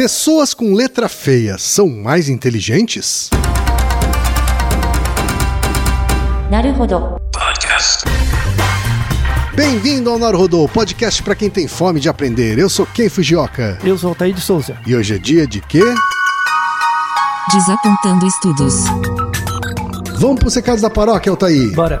Pessoas com letra feia são mais inteligentes? Naruhodo. Podcast. Bem-vindo ao Naruhodo, podcast para quem tem fome de aprender. Eu sou Ken Fujioka. Eu sou Altair de Souza. E hoje é dia de quê? Desapontando estudos. Vamos para os recados da paróquia, Altair. Bora.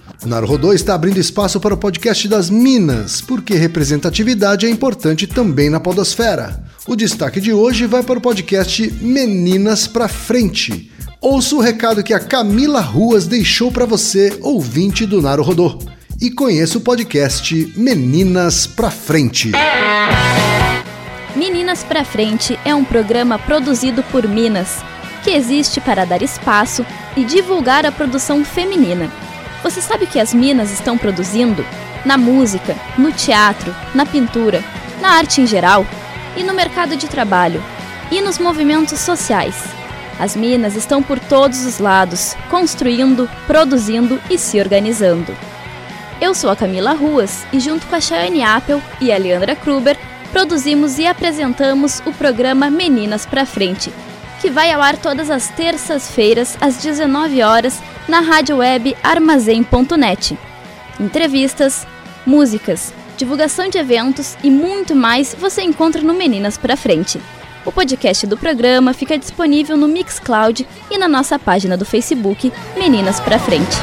O Naruhodô está abrindo espaço para o podcast das Minas, porque representatividade é importante também na podosfera. O destaque de hoje vai para o podcast Meninas pra Frente. Ouça o recado que a Camila Ruas deixou para você, ouvinte do Naruhodô. E conheça o podcast Meninas pra Frente. Meninas pra Frente é um programa produzido por Minas, que existe para dar espaço e divulgar a produção feminina. Você sabe o que as Minas estão produzindo? Na música, no teatro, na pintura, na arte em geral e no mercado de trabalho e nos movimentos sociais. As Minas estão por todos os lados, construindo, produzindo e se organizando. Eu sou a Camila Ruas e, junto com a Chayane Apple e a Leandra Kruber, produzimos e apresentamos o programa Meninas pra Frente, que vai ao ar todas as terças-feiras às 19 horas na rádio web armazém.net. Entrevistas, músicas, divulgação de eventos e muito mais você encontra no Meninas pra Frente. O podcast do programa fica disponível no Mixcloud e na nossa página do Facebook Meninas pra Frente.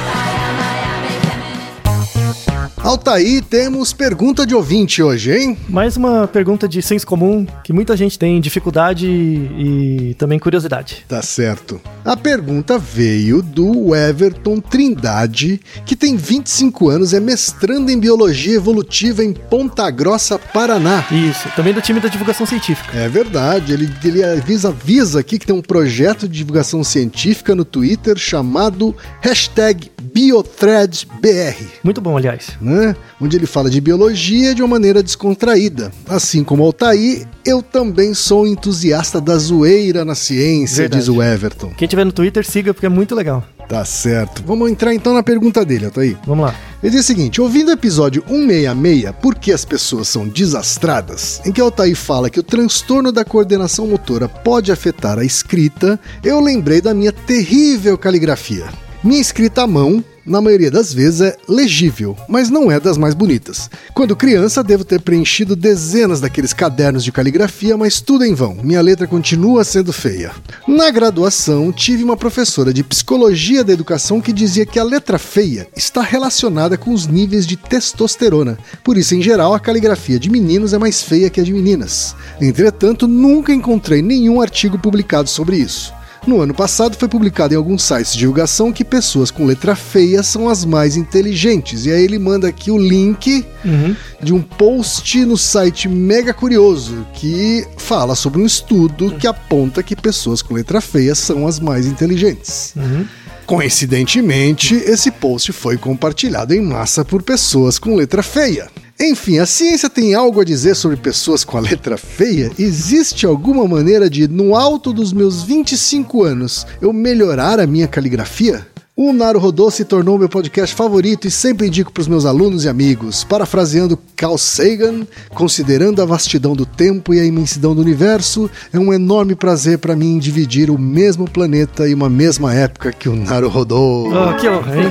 Altaí, temos pergunta de ouvinte hoje, hein? Mais uma pergunta de senso comum que muita gente tem dificuldade e também curiosidade. Tá certo. A pergunta veio do Everton Trindade, que tem 25 anos, é mestrando em Biologia Evolutiva em Ponta Grossa, Paraná. Isso, também do time da divulgação científica. É verdade, ele, ele avisa, avisa aqui que tem um projeto de divulgação científica no Twitter chamado hashtag BiothreadBR. Muito bom, aliás. Né? Onde ele fala de biologia de uma maneira descontraída. Assim como Altair, eu também sou entusiasta da zoeira na ciência, Verdade. diz o Everton. Quem tiver no Twitter, siga porque é muito legal. Tá certo. Vamos entrar então na pergunta dele, Altair. Vamos lá. Ele diz o seguinte: ouvindo o episódio 166, Por que as pessoas são desastradas, em que Altair fala que o transtorno da coordenação motora pode afetar a escrita, eu lembrei da minha terrível caligrafia. Minha escrita à mão, na maioria das vezes, é legível, mas não é das mais bonitas. Quando criança, devo ter preenchido dezenas daqueles cadernos de caligrafia, mas tudo em vão. Minha letra continua sendo feia. Na graduação, tive uma professora de psicologia da educação que dizia que a letra feia está relacionada com os níveis de testosterona. Por isso, em geral, a caligrafia de meninos é mais feia que a de meninas. Entretanto, nunca encontrei nenhum artigo publicado sobre isso. No ano passado foi publicado em alguns sites de divulgação que pessoas com letra feia são as mais inteligentes. E aí ele manda aqui o link Uhum. de um post no site Mega Curioso que fala sobre um estudo que aponta que pessoas com letra feia são as mais inteligentes. Uhum. Coincidentemente, esse post foi compartilhado em massa por pessoas com letra feia. Enfim, a ciência tem algo a dizer sobre pessoas com a letra feia? Existe alguma maneira de, no alto dos meus 25 anos, eu melhorar a minha caligrafia? O Naruhodô se tornou meu podcast favorito e sempre indico para os meus alunos e amigos. Parafraseando Carl Sagan, considerando a vastidão do tempo e a imensidão do universo, é um enorme prazer para mim dividir o mesmo planeta e uma mesma época que o Naruhodô. Oh, que honra, hein?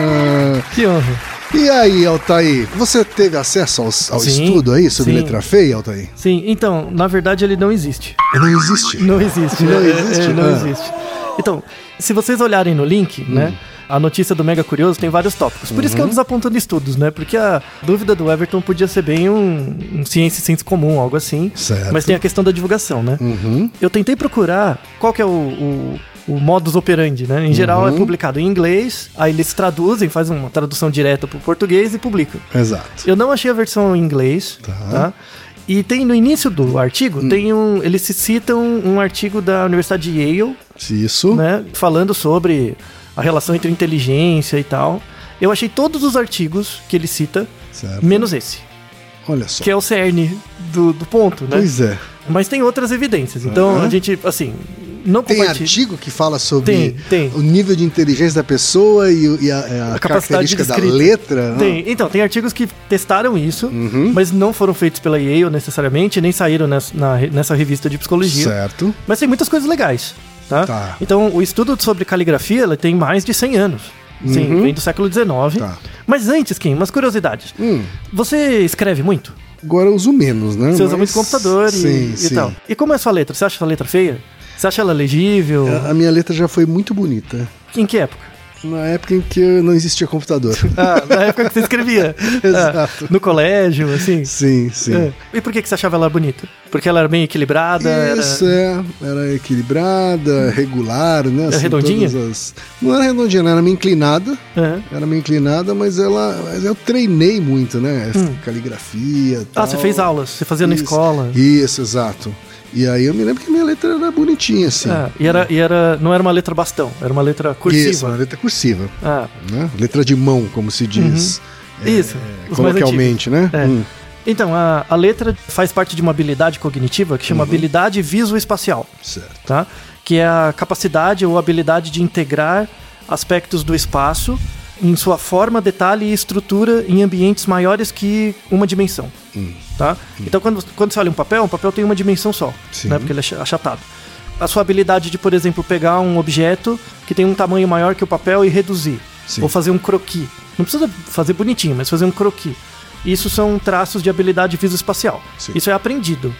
que honra. E aí, Altair, você teve acesso ao, Sim, estudo aí sobre sim. letra feia, Altair? Sim, então, na verdade ele não existe. Não existe. Não existe. Não é, existe? é, não Ah. existe. Então, se vocês olharem no link, Hum. né? A notícia do Mega Curioso tem vários tópicos. Por Uhum. isso que eu desapontando estudos, né? Porque a dúvida do Everton podia ser bem um, um ciência e senso comum, algo assim. Certo. Mas tem a questão da divulgação, né? Uhum. Eu tentei procurar qual que é o, o, o modus operandi, né? Em geral Uhum. é publicado em inglês, aí eles traduzem, fazem uma tradução direta para o português e publicam. Exato. Eu não achei a versão em inglês, Tá. tá? E tem no início do artigo, Hum. tem um, eles citam um artigo da Universidade de Yale, Isso. né, falando sobre a relação entre inteligência e tal. Eu achei todos os artigos que ele cita, Certo. menos esse, Olha só. que é o cerne do, do ponto, né? Pois é. Mas tem outras evidências. Então Aham. a gente, assim, não Tem artigo que fala sobre Tem, tem. o nível de inteligência da pessoa e, e a, a A característica da letra? Tem, então, tem artigos que testaram isso, Uhum. mas não foram feitos pela Yale necessariamente, nem saíram nessa, na- nessa revista de psicologia. Certo. Mas tem muitas coisas legais, tá? Tá. Então, o estudo sobre caligrafia tem mais de 100 anos. Sim, Uhum. vem do século XIX. Tá. Mas antes, Kim, umas curiosidades. Hum, Você escreve muito? agora eu uso menos, né? Você usa Mas- muito computador e, sim, e sim. tal. E como é a sua letra? Você acha a sua letra feia? Você acha ela legível? A- A minha letra já foi muito bonita. Em que época? Na época em que não existia computador. Ah, na época que você escrevia. Exato. Ah, no colégio, assim. sim, sim. É. E por que, você achava ela bonita? Porque ela era bem equilibrada? Isso, era... é. Era equilibrada, regular, né? Era redondinha? as- Não era redondinha, não, era meio inclinada. Aham. Era meio inclinada, mas ela. Mas eu treinei muito, né? Caligrafia. Ah, tal. você fez aulas, você fazia na Isso. escola. Isso, exato. E aí eu me lembro que minha letra era bonitinha, assim. Ah, e era, e era, não era uma letra bastão, era uma letra cursiva. Isso, uma letra cursiva. Ah, Né? Letra de mão, como se diz. é, isso. mais Coloquialmente, né? É. Hum, Então, a, a letra faz parte de uma habilidade cognitiva que chama Uhum. habilidade visoespacial, certo. tá? Que é a capacidade ou habilidade de integrar aspectos do espaço em sua forma, detalhe e estrutura em ambientes maiores que uma dimensão, Hum. tá? Então, quando, quando você olha um papel, um papel tem uma dimensão só, Sim. né? Porque ele é ach- achatado. A sua habilidade de, por exemplo, pegar um objeto que tem um tamanho maior que o papel e reduzir. Sim. Ou fazer um croquis. Não precisa fazer bonitinho, mas fazer um croquis. Isso são traços de habilidade visoespacial. Isso é aprendido,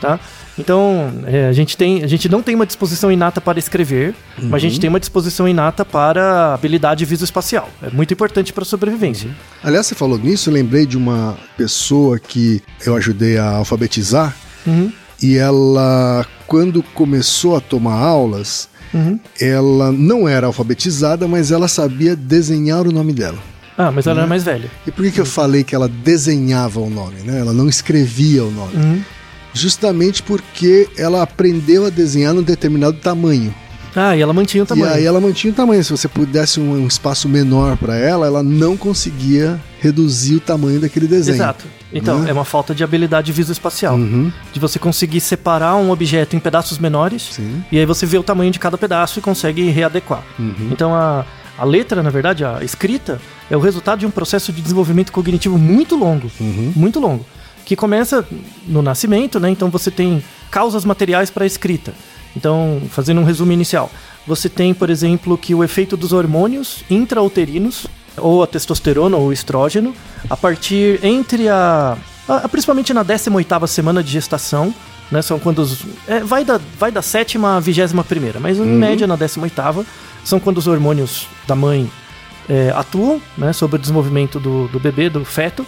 tá? Então, é, a, gente tem, a gente não tem uma disposição inata para escrever, mas a Uhum. gente tem uma disposição inata para habilidade visoespacial. É muito importante para a sobrevivência. Aliás, você falou nisso, eu lembrei de uma pessoa que eu ajudei a alfabetizar. Uhum, E ela, quando começou a tomar aulas, uhum. ela não era alfabetizada, mas ela sabia desenhar o nome dela. Ah, mas Uhum. ela era mais velha. E por que, que eu falei que ela desenhava o nome, né? Ela não escrevia o nome. Uhum. Justamente porque ela aprendeu a desenhar num determinado tamanho. Ah, e ela mantinha o tamanho. E aí ela mantinha o tamanho. Se você pudesse um, um espaço menor para ela, ela não conseguia reduzir o tamanho daquele desenho. Exato. Então, Né? é uma falta de habilidade visoespacial. Uhum. De você conseguir separar um objeto em pedaços menores Sim. e aí você vê o tamanho de cada pedaço e consegue readequar. Uhum. Então a, a letra, na verdade, a escrita, é o resultado de um processo de desenvolvimento cognitivo muito longo. Uhum. Muito longo. Que começa no nascimento, né? Então você tem causas materiais para a escrita. Então, fazendo um resumo inicial, você tem, por exemplo, que o efeito dos hormônios intrauterinos, ou a testosterona ou o estrógeno, a partir entre a. a- principalmente na 18 semana de gestação, né? São quando os. é, vai, da, vai da sétima à vigésima primeira, mas em média na 18 são quando os hormônios da mãe é, atuam né, sobre o desenvolvimento do, do bebê, do feto,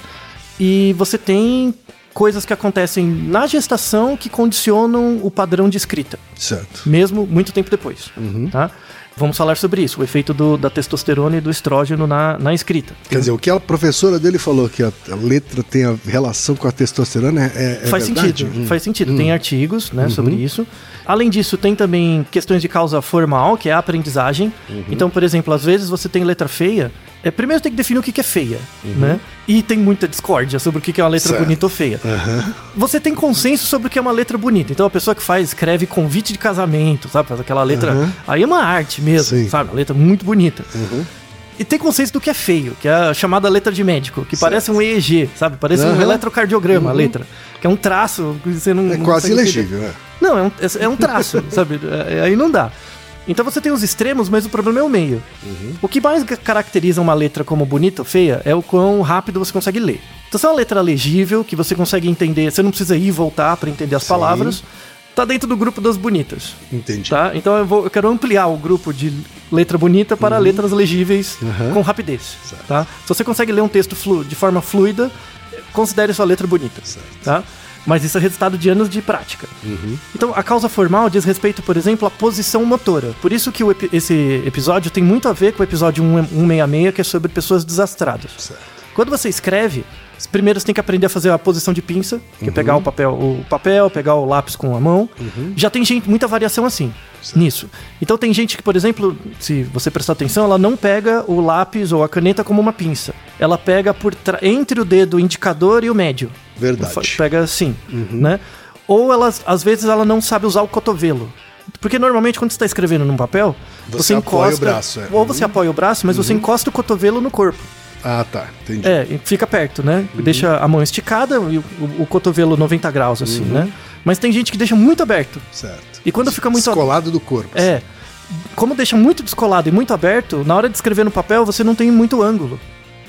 e você tem coisas que acontecem na gestação que condicionam o padrão de escrita, Certo. mesmo muito tempo depois. Uhum. Tá? Vamos falar sobre isso, o efeito do- da testosterona e do estrógeno na, na escrita. Quer dizer, o que a professora dele falou que a, a letra tem a relação com a testosterona é, é faz verdade? sentido, Hum. faz sentido. Tem artigos né, sobre isso. Além disso, tem também questões de causa formal, que é a aprendizagem. Então, por exemplo, às vezes você tem letra feia. É, primeiro tem que definir o que é feia, né? E tem muita discórdia sobre o que é uma letra Certo. bonita ou feia. Aham. Você tem consenso sobre o que é uma letra bonita. Então a pessoa que faz, escreve convite de casamento, sabe? Faz aquela letra. Aham. Aí é uma arte mesmo, Sim. sabe? Uma letra muito bonita. Uhum. E tem consenso do que é feio, que é a chamada letra de médico, que parece um EEG, sabe? Parece um Aham. eletrocardiograma a letra. É um traço que você não. É não quase ilegível, é. Não, é um, é- é um traço, sabe? É- aí não dá. Então você tem os extremos, mas o problema é o meio. O que mais ca- caracteriza uma letra como bonita ou feia é o quão rápido você consegue ler. Então, se é uma letra legível, que você consegue entender, você não precisa ir e voltar para entender as Sim. palavras, tá dentro do grupo das bonitas. Entendi. Tá? Então eu, vou, eu quero ampliar o grupo de letra bonita para letras legíveis Uhum. com rapidez. Certo. Tá? Se você consegue ler um texto flu- de forma fluida, considere sua letra bonita. Certo. Tá? Mas isso é resultado de anos de prática. Uhum. Então, a causa formal diz respeito, por exemplo, à posição motora. Por isso que o epi- esse episódio tem muito a ver com o episódio 1- 166, que é sobre pessoas desastradas. Certo. Quando você escreve, primeiro você tem que aprender a fazer a posição de pinça, que é pegar o papel, o papel, pegar o lápis com a mão. Já tem gente, muita variação assim, nisso. Então tem gente que, por exemplo, se você prestar atenção, ela não pega o lápis ou a caneta como uma pinça. Ela pega por entre o dedo indicador e o médio. Verdade. Pega assim, né? Ou elas, às vezes ela não sabe usar o cotovelo. Porque normalmente quando você está escrevendo num papel, Você você, apoia encosta. o braço, é. Ou você apoia o braço, mas você encosta o cotovelo no corpo. Ah, tá. Entendi. É, fica perto, né? Deixa a mão esticada e o, o- cotovelo 90 graus, assim, né? Mas tem gente que deixa muito aberto. Certo. E quando fica muito Descolado do corpo. assim. É. Como deixa muito descolado e muito aberto, na hora de escrever no papel você não tem muito ângulo.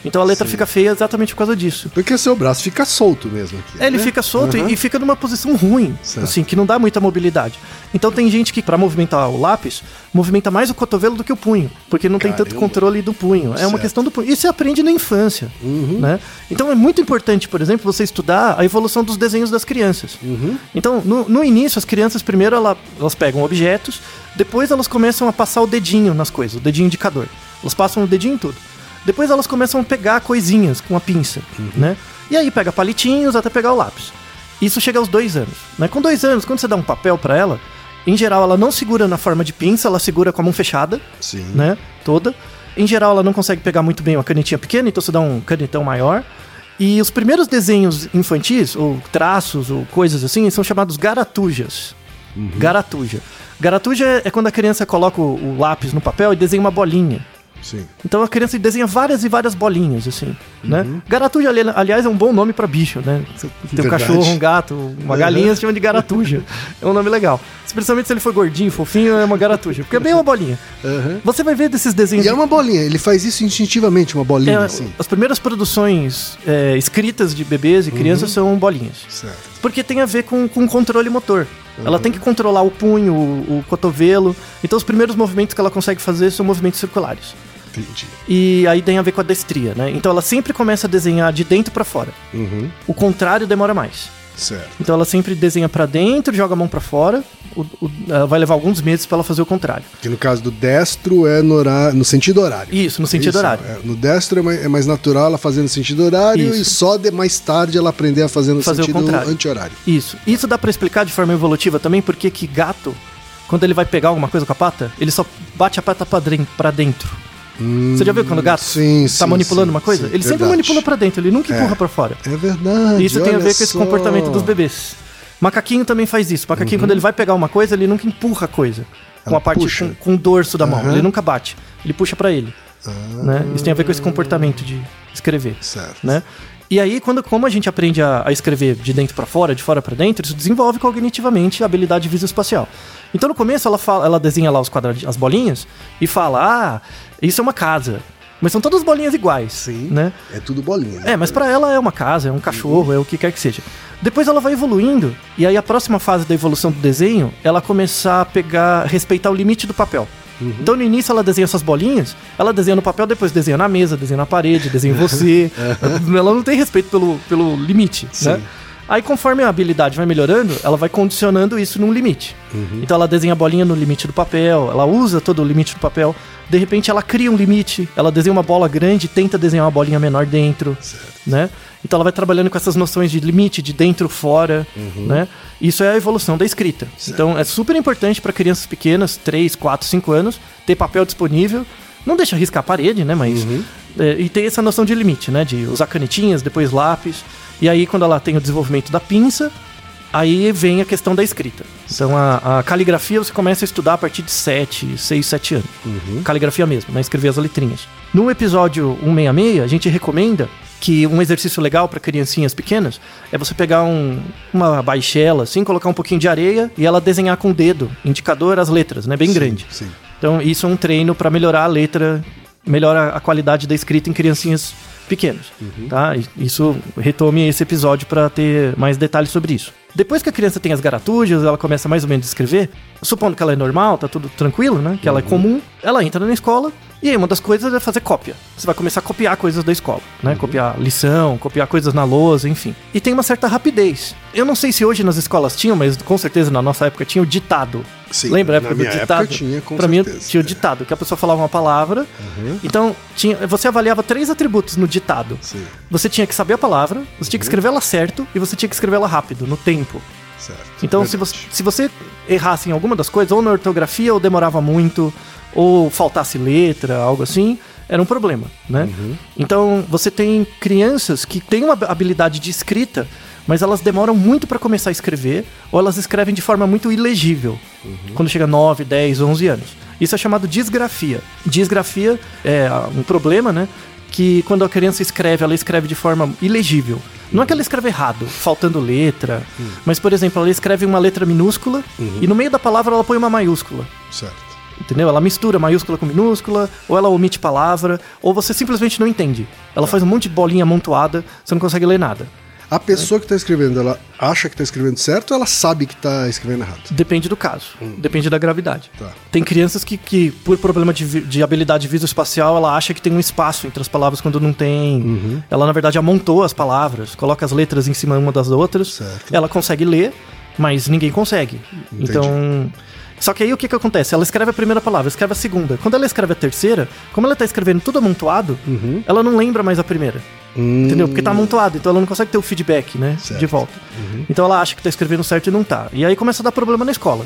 Então a letra Sim. fica feia exatamente por causa disso. Porque seu braço fica solto mesmo aqui. É, ele né? fica solto e- Aham. e fica numa posição ruim, Certo. assim, que não dá muita mobilidade. Então tem gente que, pra movimentar o lápis, movimenta mais o cotovelo do que o punho, porque não tem tanto Caramba. controle do punho. É uma Certo. Uhum. questão do punho. Isso você aprende na infância, né? Então é muito importante, por exemplo, você estudar a evolução dos desenhos das crianças. Uhum. Então, no, no início, as crianças primeiro ela- elas pegam objetos, depois elas começam a passar o dedinho nas coisas, o dedinho indicador. Elas passam o dedinho em tudo. Depois elas começam a pegar coisinhas com a pinça, né? E aí pega palitinhos até pegar o lápis. Isso chega aos dois anos. Né? Com dois anos, quando você dá um papel pra ela, em geral ela não segura na forma de pinça, ela segura com a mão fechada, Sim. né? Toda. Em geral, ela não consegue pegar muito bem uma canetinha pequena, então você dá um canetão maior. E os primeiros desenhos infantis, ou traços, ou coisas assim, são chamados garatujas. Garatuja. Garatuja é quando a criança coloca o, o lápis no papel e desenha uma bolinha. Sim. Então a criança desenha várias e várias bolinhas, assim, né? Garatuja, ali- aliás, é um bom nome pra bicho, né? Você tem um cachorro, um gato, uma Uhum. galinha, se chama de garatuja. é um nome legal. Especialmente se ele for gordinho, fofinho, é uma garatuja. Porque é bem uma bolinha. Aham. Você vai ver desses desenhos... E é uma bolinha, ele faz isso instintivamente, uma bolinha É, assim. As primeiras produções é, escritas de bebês e Uhum. crianças são bolinhas. Certo. Porque tem a ver com, com controle motor. Uhum. Ela tem que controlar o punho, o, o cotovelo. Então os primeiros movimentos que ela consegue fazer são movimentos circulares. Entendi. E aí tem a ver com a destria, né? Então ela sempre começa a desenhar de dentro pra fora. Uhum. O contrário demora mais. Certo. Então ela sempre desenha pra dentro, joga a mão pra fora. O- o- vai levar alguns meses pra ela fazer o contrário. Que no caso do destro é no, hora- no sentido horário. Isso, no sentido Isso, horário. é, no destro é mais, é mais natural ela fazer no sentido horário Isso. e só de mais tarde ela aprender a fazer no Fazer sentido anti-horário. Isso. Isso dá pra explicar de forma evolutiva também, porque que gato, quando ele vai pegar alguma coisa com a pata, ele só bate a pata pra dren- Você já viu quando o gato sim, tá sim, manipulando sim, uma coisa? ele sempre verdade. manipula pra dentro, ele nunca É. empurra pra fora. É verdade. Isso tem a ver com esse só. comportamento dos bebês. Macaquinho também faz isso. Macaquinho, quando ele vai pegar uma coisa, ele nunca empurra a coisa. Com a parte com, com o dorso da mão. Aham. Ele nunca bate. Ele puxa pra ele. Né? Isso tem a ver com esse comportamento de escrever. Certo. Né? E aí, quando, como a gente aprende a, a escrever de dentro pra fora, de fora pra dentro, isso desenvolve cognitivamente a habilidade visoespacial. Então, no começo, ela, fala, ela desenha lá os quadradinhos, as bolinhas e fala: Ah, isso é uma casa. Mas são todas bolinhas iguais. Sim. Né? É tudo bolinha. né? É, mas pra ela é uma casa, é um cachorro, é o que quer que seja. Depois ela vai evoluindo, e aí a próxima fase da evolução do desenho, ela começar a pegar, respeitar o limite do papel. Então no início ela desenha essas bolinhas, ela desenha no papel, depois desenha na mesa, desenha na parede, desenha em você. ela não tem respeito pelo, pelo limite, né? Aí conforme a habilidade vai melhorando, ela vai condicionando isso num limite. Então ela desenha a bolinha no limite do papel, ela usa todo o limite do papel. De repente ela cria um limite, ela desenha uma bola grande e tenta desenhar uma bolinha menor dentro, né? Então ela vai trabalhando com essas noções de limite, de dentro, fora, né? Isso é a evolução da escrita. Então é super importante para crianças pequenas, 3, 4, 5 anos, ter papel disponível. Não deixa riscar a parede, né? Mas. é, e ter essa noção de limite, né? De usar canetinhas, depois lápis. E aí, quando ela tem o desenvolvimento da pinça, aí vem a questão da escrita. Então, a, a caligrafia você começa a estudar a partir de 7, 6, 7 anos. Caligrafia mesmo, né? Escrever as letrinhas. No episódio 166, a gente recomenda que um exercício legal para criancinhas pequenas é você pegar um- uma baixela, assim, colocar um pouquinho de areia e ela desenhar com o dedo, indicador, as letras, né? Bem grande. Sim. Então, isso é um treino para melhorar a letra, melhora a qualidade da escrita em criancinhas pequenas, tá? E Isso retome esse episódio para ter mais detalhes sobre isso. Depois que a criança tem as garatujas, ela começa mais ou menos a escrever, supondo que ela é normal, tá tudo tranquilo, né? Que ela é comum, ela entra na escola e aí uma das coisas é fazer cópia. Você vai começar a copiar coisas da escola, né? Copiar lição, copiar coisas na lousa, enfim. E tem uma certa rapidez. Eu não sei se hoje nas escolas tinham, mas com certeza na nossa época tinha o ditado. Sim, Lembra a na minha ditado? época tinha, com pra mim certeza. tinha o ditado, que a pessoa falava uma palavra. Então, tinha, você avaliava três atributos no ditado. Sim, Você tinha que saber a palavra, você tinha que escrever ela certo e você tinha que escrever ela rápido, no tempo. certo. Então, se você, se você errasse em alguma das coisas, ou na ortografia, ou demorava muito, ou faltasse letra, algo assim, era um problema, né? Então, você tem crianças que têm uma habilidade de escrita, mas elas demoram muito para começar a escrever, ou elas escrevem de forma muito ilegível, quando chega 9, 10, 11 anos. Isso é chamado disgrafia. Disgrafia é um problema, né? Que quando a criança escreve, ela escreve de forma ilegível. Não é que ela escreve errado, faltando letra, mas, por exemplo, ela escreve uma letra minúscula e no meio da palavra ela põe uma maiúscula. Certo. Entendeu? Ela mistura maiúscula com minúscula, ou ela omite palavra, ou você simplesmente não entende. Ela faz um monte de bolinha amontoada, você não consegue ler nada. A pessoa que está escrevendo, ela acha que está escrevendo certo ou ela sabe que está escrevendo errado? Depende do caso, depende da gravidade. Tá. Tem crianças que, que por problema de, de habilidade visoespacial, ela acha que tem um espaço entre as palavras quando não tem. Ela, na verdade, amontou as palavras, coloca as letras em cima uma das outras. Certo. Ela consegue ler, mas ninguém consegue. Entendi. Então. Só que aí o que, que acontece? Ela escreve a primeira palavra, escreve a segunda. Quando ela escreve a terceira, como ela tá escrevendo tudo amontoado, ela não lembra mais a primeira. Entendeu? Porque tá amontoado, então ela não consegue ter o feedback, né? Certo. De volta. Então ela acha que tá escrevendo certo e não tá. E aí começa a dar problema na escola,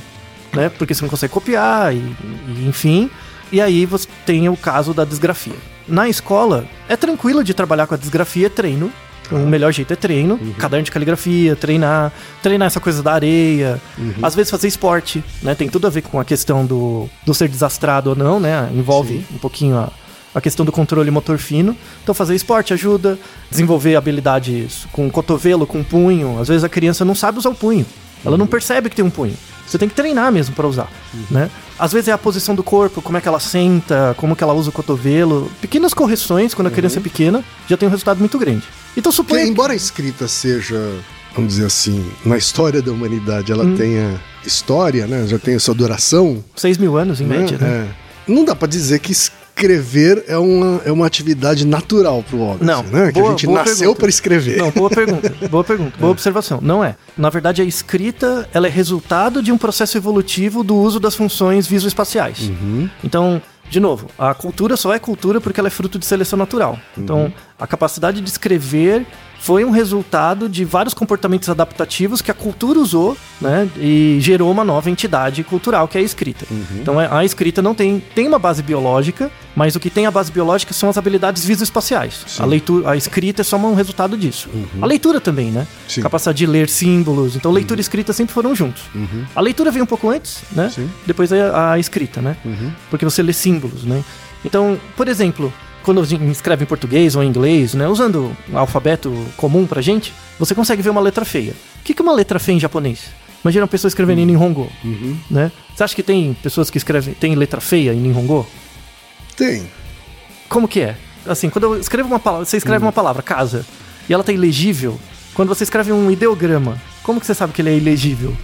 né? Porque você não consegue copiar, e, e enfim. E aí você tem o caso da desgrafia. Na escola, é tranquilo de trabalhar com a desgrafia, é treino. O melhor jeito é treino, caderno de caligrafia, treinar, treinar essa coisa da areia, às vezes fazer esporte, né? Tem tudo a ver com a questão do, do ser desastrado ou não, né? Envolve um pouquinho a, a questão do controle motor fino. Então fazer esporte ajuda, desenvolver habilidades com cotovelo, com punho. Às vezes a criança não sabe usar o punho. Ela não percebe que tem um punho. Você tem que treinar mesmo para usar, né? Às vezes é a posição do corpo, como é que ela senta, como que ela usa o cotovelo. Pequenas correções quando a criança é pequena já tem um resultado muito grande. Então suponha que- embora a escrita seja, vamos dizer assim, na história da humanidade, ela tenha história, né? Já tenha sua duração. 6 mil anos em média, né? É. Não dá pra dizer que escrever é uma, é uma atividade natural pro homem. Não. né? Que Boa- a gente nasceu para escrever. Não, boa pergunta. Boa pergunta. Boa observação. Não é. Na verdade, a escrita ela é resultado de um processo evolutivo do uso das funções visoespaciais. Então, de novo, a cultura só é cultura porque ela é fruto de seleção natural. Então, a capacidade de escrever foi um resultado de vários comportamentos adaptativos que a cultura usou, né? E gerou uma nova entidade cultural, que é a escrita. Então, é- a escrita não tem, tem uma base biológica, mas o que tem a base biológica são as habilidades visoespaciais. A leitura, a escrita é só um resultado disso. A leitura também, né? Sim. Capacidade de ler símbolos. Então, leitura e escrita sempre foram juntos. A leitura veio um pouco antes, né? Sim. Depois a, a escrita, né? Porque você lê símbolos, né? Então, por exemplo, quando escreve em português ou em inglês, né? Usando o alfabeto comum pra gente, você consegue ver uma letra feia. O que é uma letra feia em japonês? Imagina uma pessoa escrevendo em Nihongo, né? Você acha que tem pessoas que escrevem, tem letra feia em Nihongo? Tem. Como que é? Assim, quando eu escrevo uma palavra, você escreve uma palavra, casa, e ela tá ilegível, quando você escreve um ideograma, como que você sabe que ele é ilegível?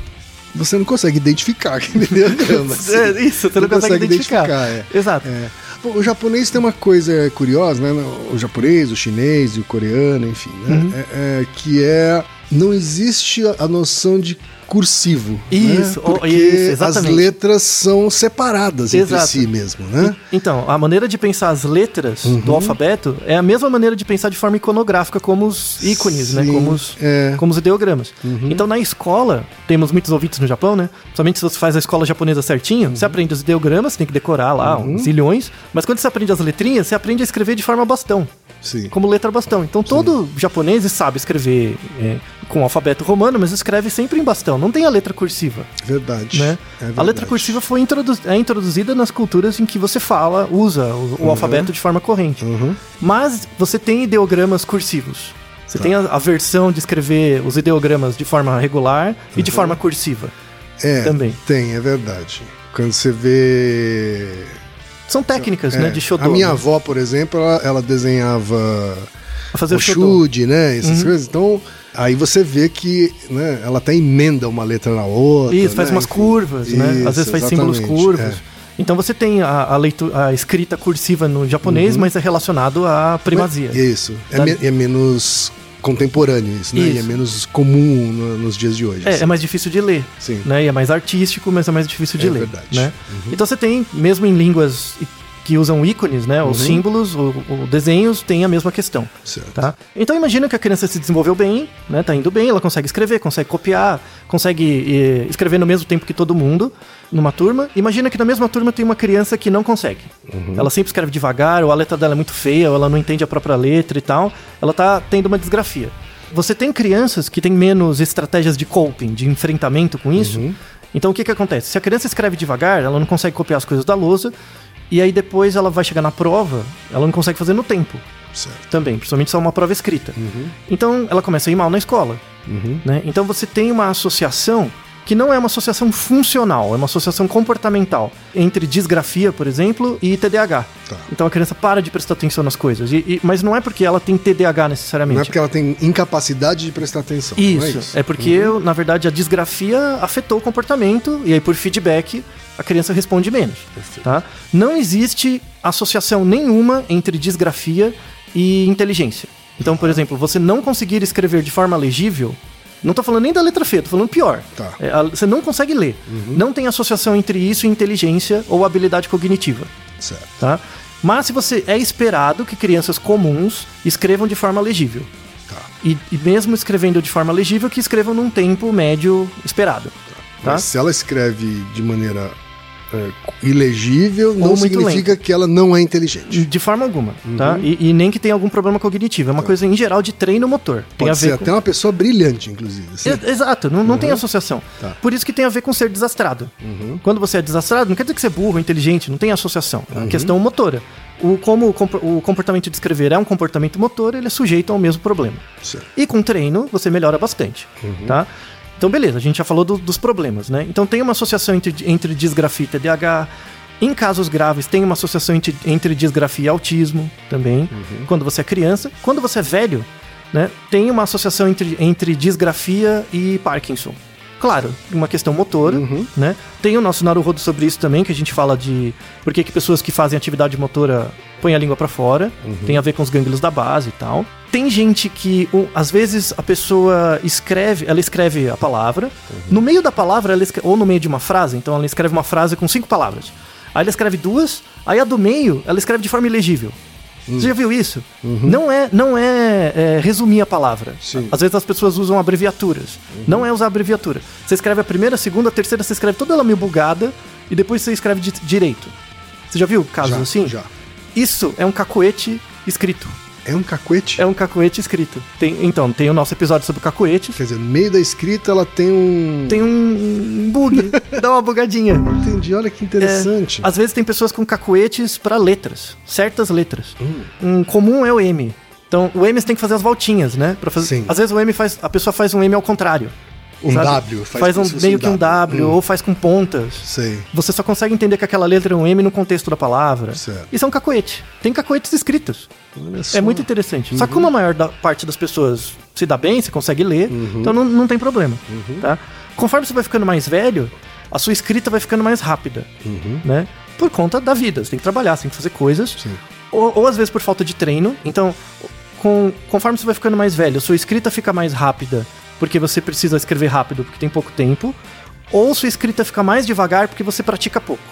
Você não consegue identificar aquele diagrama. assim. É, isso, você não, consegue, identificar. é. Exato. É. O japonês tem uma coisa curiosa, né? O japonês, o chinês e o coreano, enfim, né? Uhum. É- é, que é. Não existe a noção de cursivo. Isso, né? Porque isso, as letras são separadas entre Exato. si mesmo, né? Então, a maneira de pensar as letras Uhum. do alfabeto é a mesma maneira de pensar de forma iconográfica, como os ícones, né? Sim, Como os, é. como os ideogramas. Então, na escola, temos muitos ouvintes no Japão, né? Somente se você faz a escola japonesa certinho, você aprende os ideogramas, tem que decorar lá uns zilhões. Mas quando você aprende as letrinhas, você aprende a escrever de forma bastão. Sim. Como letra bastão. Então todo japonês sabe escrever é, com o alfabeto romano, mas escreve sempre em bastão. Não tem a letra cursiva. Verdade. Né? É a verdade. letra cursiva foi introdu- é introduzida nas culturas em que você fala, usa o, o alfabeto de forma corrente. Uhum. Mas você tem ideogramas cursivos. Você tem a, a versão de escrever os ideogramas de forma regular e de forma cursiva. É, também. tem, é verdade. Quando você vê. São técnicas, é, né, de shodô. a minha né? avó, por exemplo, ela, ela desenhava fazer o o chude, né? Essas coisas. Então, aí você vê que né, ela até emenda uma letra na outra. Isso, faz né? umas Enfim. curvas, né? Às vezes faz símbolos curvos. é. Então você tem a, a, leitura, a escrita cursiva no japonês, mas é relacionado à primazia. Isso. É, me- é menos contemporâneo isso, né? Isso. E é menos comum no- nos dias de hoje. É, assim. é mais difícil de ler. Sim. Né? E é mais artístico, mas é mais difícil de É ler. verdade. Né? Uhum. Então você tem, mesmo em línguas que usam ícones, né? Os Uhum. símbolos, o, o desenhos, tem a mesma questão. Certo. Tá? Então imagina que a criança se desenvolveu bem, né? Tá indo bem, ela consegue escrever, consegue copiar, consegue eh, escrever no mesmo tempo que todo mundo numa turma. Imagina que na mesma turma tem uma criança que não consegue. Ela sempre escreve devagar, ou a letra dela é muito feia, ou ela não entende a própria letra e tal. Ela tá tendo uma desgrafia. Você tem crianças que têm menos estratégias de coping, de enfrentamento com isso. Então o que que acontece? Se a criança escreve devagar, ela não consegue copiar as coisas da lousa, e aí depois ela vai chegar na prova, ela não consegue fazer no tempo Certo. também, principalmente se é uma prova escrita. Uhum. Então ela começa a ir mal na escola. Uhum. Né? Então você tem uma associação que não é uma associação funcional, é uma associação comportamental entre disgrafia, por exemplo, e TDAH. Tá. Então a criança para de prestar atenção nas coisas. E- e- mas não é porque ela tem TDAH Não necessariamente. é porque ela tem incapacidade de prestar atenção. não Isso, é é, isso? porque, na verdade, a disgrafia afetou o comportamento e aí, por feedback, a criança responde menos. Perfeito. Tá? Não existe associação nenhuma entre disgrafia e inteligência. Então, por exemplo, você não conseguir escrever de forma legível, não tô falando nem da letra feia, tô falando pior. Tá. É, a- você não consegue ler. Não tem associação entre isso e inteligência ou habilidade cognitiva. Certo. Tá? Mas se você é esperado que crianças comuns escrevam de forma legível. Tá. E, e mesmo escrevendo de forma legível, que escrevam num tempo médio esperado. Tá? Mas se ela escreve de maneira é, ilegível, não muito significa que ela não é inteligente. De, forma alguma, tá? E, e nem que tenha algum problema cognitivo. É uma coisa, em geral, de treino motor. Tem a Pode ver ser com... até uma pessoa brilhante, inclusive. assim. Exato, não, não tem associação. Tá. Por isso que tem a ver com ser desastrado. Quando você é desastrado, não quer dizer que você é burro, inteligente, não tem associação. É uma questão motora. O, como o, compo- o comportamento de escrever é um comportamento motor, ele é sujeito ao mesmo problema. Certo. E com treino, você melhora bastante, tá? Então, beleza, a gente já falou do- dos problemas, né? Então, tem uma associação entre, entre disgrafia e TDAH. Em casos graves, tem uma associação entre, entre disgrafia e autismo também, quando você é criança. Quando você é velho, né, tem uma associação entre, entre disgrafia e Parkinson. Claro, uma questão motora, né? Tem o nosso Naruhodo sobre isso também, que a gente fala de por que que pessoas que fazem atividade motora põem a língua pra fora, tem a ver com os gânglios da base e tal. Tem gente que, o- às vezes, a pessoa escreve, ela escreve a palavra, no meio da palavra, ela escreve, ou no meio de uma frase, então ela escreve uma frase com cinco palavras. Aí ela escreve duas, aí a do meio, ela escreve de forma ilegível. Você já viu isso? Não é, não é, é, resumir a palavra. Sim. Às vezes as pessoas usam abreviaturas. Não é usar abreviatura. Você escreve a primeira, a segunda, a terceira, você escreve toda ela meio bugada e depois você escreve di- direito. Você já viu casos Já, assim? já. Isso é um cacoete escrito. É um cacuete? É um cacoete escrito. Tem, então, tem o nosso episódio sobre cacoetes. Quer dizer, no meio da escrita ela tem um. Tem um bug, dá uma bugadinha. Entendi, olha que interessante. Às vezes tem pessoas com cacoetes para letras, certas letras. Hum. Um comum é o M. Então, o M você tem que fazer as voltinhas, né? Pra fazer... Sim. Às vezes o M faz. A pessoa faz um M ao contrário. Um sabe? W, faz Faz, um, se meio um que um W. Hum. ou faz com pontas. Sei. Você só consegue entender que aquela letra é um M no contexto da palavra. Certo. Isso é um cacoete. Tem cacoetes escritos. É muito interessante. Só que Uhum. como a maior da- parte das pessoas se dá bem, você consegue ler, Uhum. então não, não tem problema. Tá? Conforme você vai ficando mais velho, a sua escrita vai ficando mais rápida. Né? Por conta da vida. Você tem que trabalhar, você tem que fazer coisas. Sim. Ou, ou às vezes por falta de treino. Então, com- conforme você vai ficando mais velho, a sua escrita fica mais rápida porque você precisa escrever rápido porque tem pouco tempo. Ou sua escrita fica mais devagar porque você pratica pouco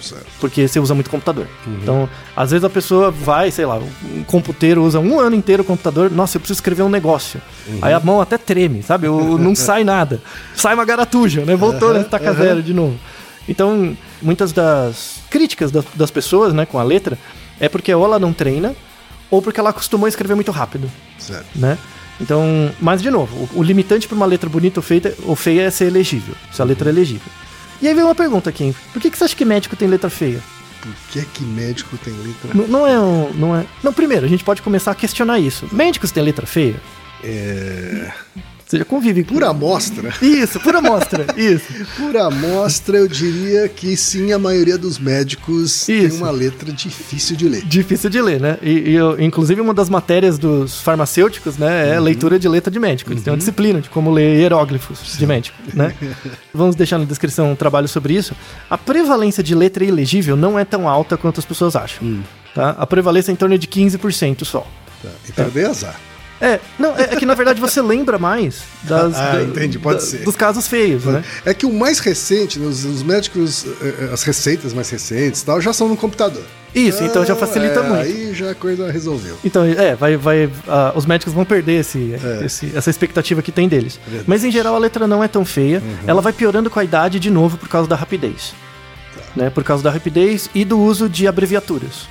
Certo. porque você usa muito computador. Então, às vezes a pessoa vai, sei lá, um computeiro usa um ano inteiro o computador, nossa, eu preciso escrever um negócio. Aí a mão até treme, sabe? O- não sai nada. Sai uma garatuja, né? Voltou, né? Taca zero de novo. Então, muitas das críticas das, das pessoas, né, com a letra, é porque ou ela não treina, ou porque ela acostumou a escrever muito rápido, Certo. né? Então, mas de novo, o, o limitante para uma letra bonita ou, feita, ou feia é ser elegível, se a letra é legível. E aí vem uma pergunta aqui, por que, que você acha que médico tem letra feia? Por que que médico tem letra? Não, não é um. Não, é... não, primeiro, a gente pode começar a questionar isso. Médicos têm letra feia? É. Você já convive com. Por amostra. Isso, por amostra. isso. Por amostra, eu diria que sim, a maioria dos médicos tem Isso. uma letra difícil de ler. Difícil de ler, né? E, e eu- inclusive, uma das matérias dos farmacêuticos, né, é leitura de letra de médico. Eles têm uma disciplina de como ler hieróglifos de médico, né? Vamos deixar na descrição um trabalho sobre isso. A prevalência de letra ilegível não é tão alta quanto as pessoas acham. Tá? A prevalência é em torno de 15% só. Tá? Então dei azar. É, não, é, é que na verdade você lembra mais das, Ah, entendi, pode da- ser. dos casos feios, né? É que o mais recente, os, os médicos, eh, eh, as receitas mais recentes e tal, já são no computador. Isso, então já facilita é, muito. Aí já a coisa resolveu. Então, é, vai, vai, ah, os médicos vão perder esse, esse- essa expectativa que tem deles. Verdade. Mas em geral a letra não é tão feia. Ela vai piorando com a idade de novo por causa da rapidez. Né? Por causa da rapidez e do uso de abreviaturas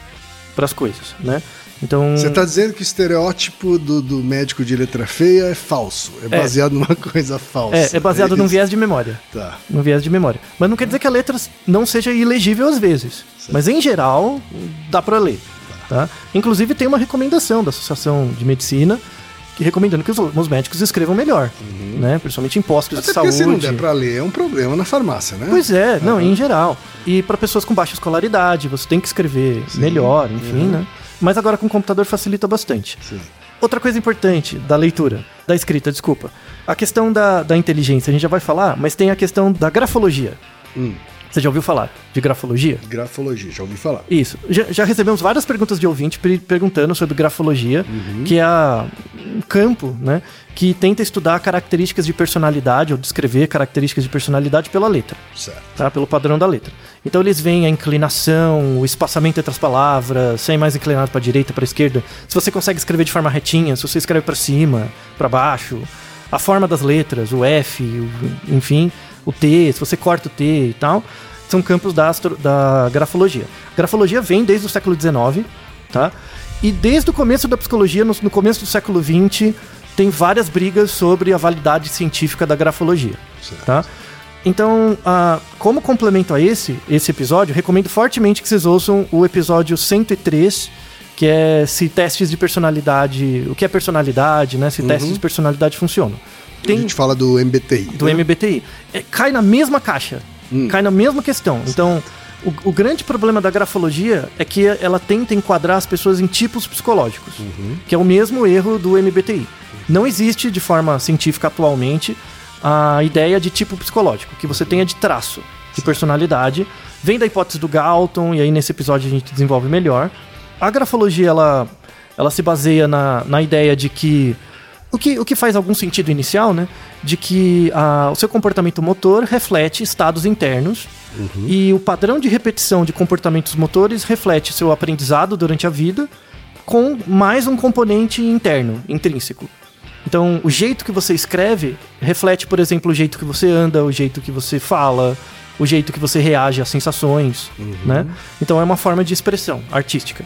para as coisas, né? Então, Você tá dizendo que o estereótipo do, do médico de letra feia é falso. É É. baseado numa coisa falsa. é, é baseado num isso? viés de memória. Tá. no viés de memória. Mas não quer dizer que a letra não seja ilegível às vezes. Mas em geral, dá pra ler. Tá? Inclusive tem uma recomendação da Associação de Medicina que recomendando que os, os médicos escrevam melhor, né? Principalmente em postos Até de saúde. se não der pra ler, é um problema na farmácia, né? Pois é, não, em geral. E para pessoas com baixa escolaridade, você tem que escrever melhor, enfim, né? Mas agora com o computador facilita bastante. Sim. Outra coisa importante da leitura, da escrita, desculpa. A questão da, da inteligência, a gente já vai falar, mas tem a questão da grafologia. Hum. Você já ouviu falar de grafologia? Grafologia, já ouvi falar. Isso. Já, já recebemos várias perguntas de ouvinte per- perguntando sobre grafologia, que é um campo né, que tenta estudar características de personalidade ou descrever características de personalidade pela letra Certo. tá? Pelo padrão da letra. Então eles veem a inclinação, o espaçamento entre as palavras, se é mais inclinado para direita, para esquerda, se você consegue escrever de forma retinha, se você escreve para cima, para baixo, a forma das letras, o F, o- enfim, o T, se você corta o T e tal, são campos da, astro- da grafologia. Grafologia vem desde o século XIX, tá? E desde o começo da psicologia, no, no começo do século XX, tem várias brigas sobre a validade científica da grafologia, Certo. tá? Então, ah, como complemento a esse, esse episódio, recomendo fortemente que vocês ouçam o episódio 103, que é se testes de personalidade, o que é personalidade, né? Se testes de personalidade funcionam. A Tem gente fala do MBTI. do né? MBTI. É, cai na mesma caixa, cai na mesma questão. Então, o, o grande problema da grafologia é que ela tenta enquadrar as pessoas em tipos psicológicos, que é o mesmo erro do MBTI. Não existe de forma científica atualmente a ideia de tipo psicológico, que você tenha de traço, de personalidade. Vem da hipótese do Galton, e aí nesse episódio a gente desenvolve melhor. A grafologia, ela, ela se baseia na, na ideia de que o que, o que faz algum sentido inicial, né? De que ah, o seu comportamento motor reflete estados internos e o padrão de repetição de comportamentos motores reflete seu aprendizado durante a vida com mais um componente interno, intrínseco. Então, o jeito que você escreve reflete, por exemplo, o jeito que você anda, o jeito que você fala, o jeito que você reage às sensações, né? Então, é uma forma de expressão artística.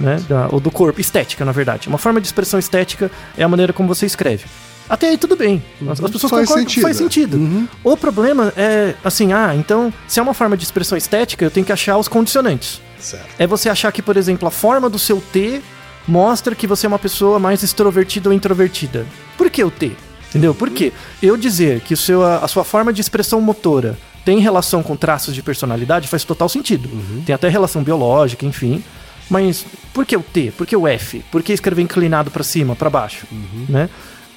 Né? Da- ou do corpo, estética, na verdade. Uma forma de expressão estética é a maneira como você escreve. Até aí tudo bem. As, as pessoas Faz concordam, sentido, faz sentido. O problema é assim, ah, então, se é uma forma de expressão estética, eu tenho que achar os condicionantes Certo. é você achar que, por exemplo, a forma do seu T mostra que você é uma pessoa mais extrovertida ou introvertida. Por que o T? Entendeu? Por quê? Eu dizer que o seu, a sua forma de expressão motora tem relação com traços de personalidade faz total sentido. Tem até relação biológica, enfim. Mas por que o T? Por que o F? Por que escrever inclinado para cima, para baixo? Né?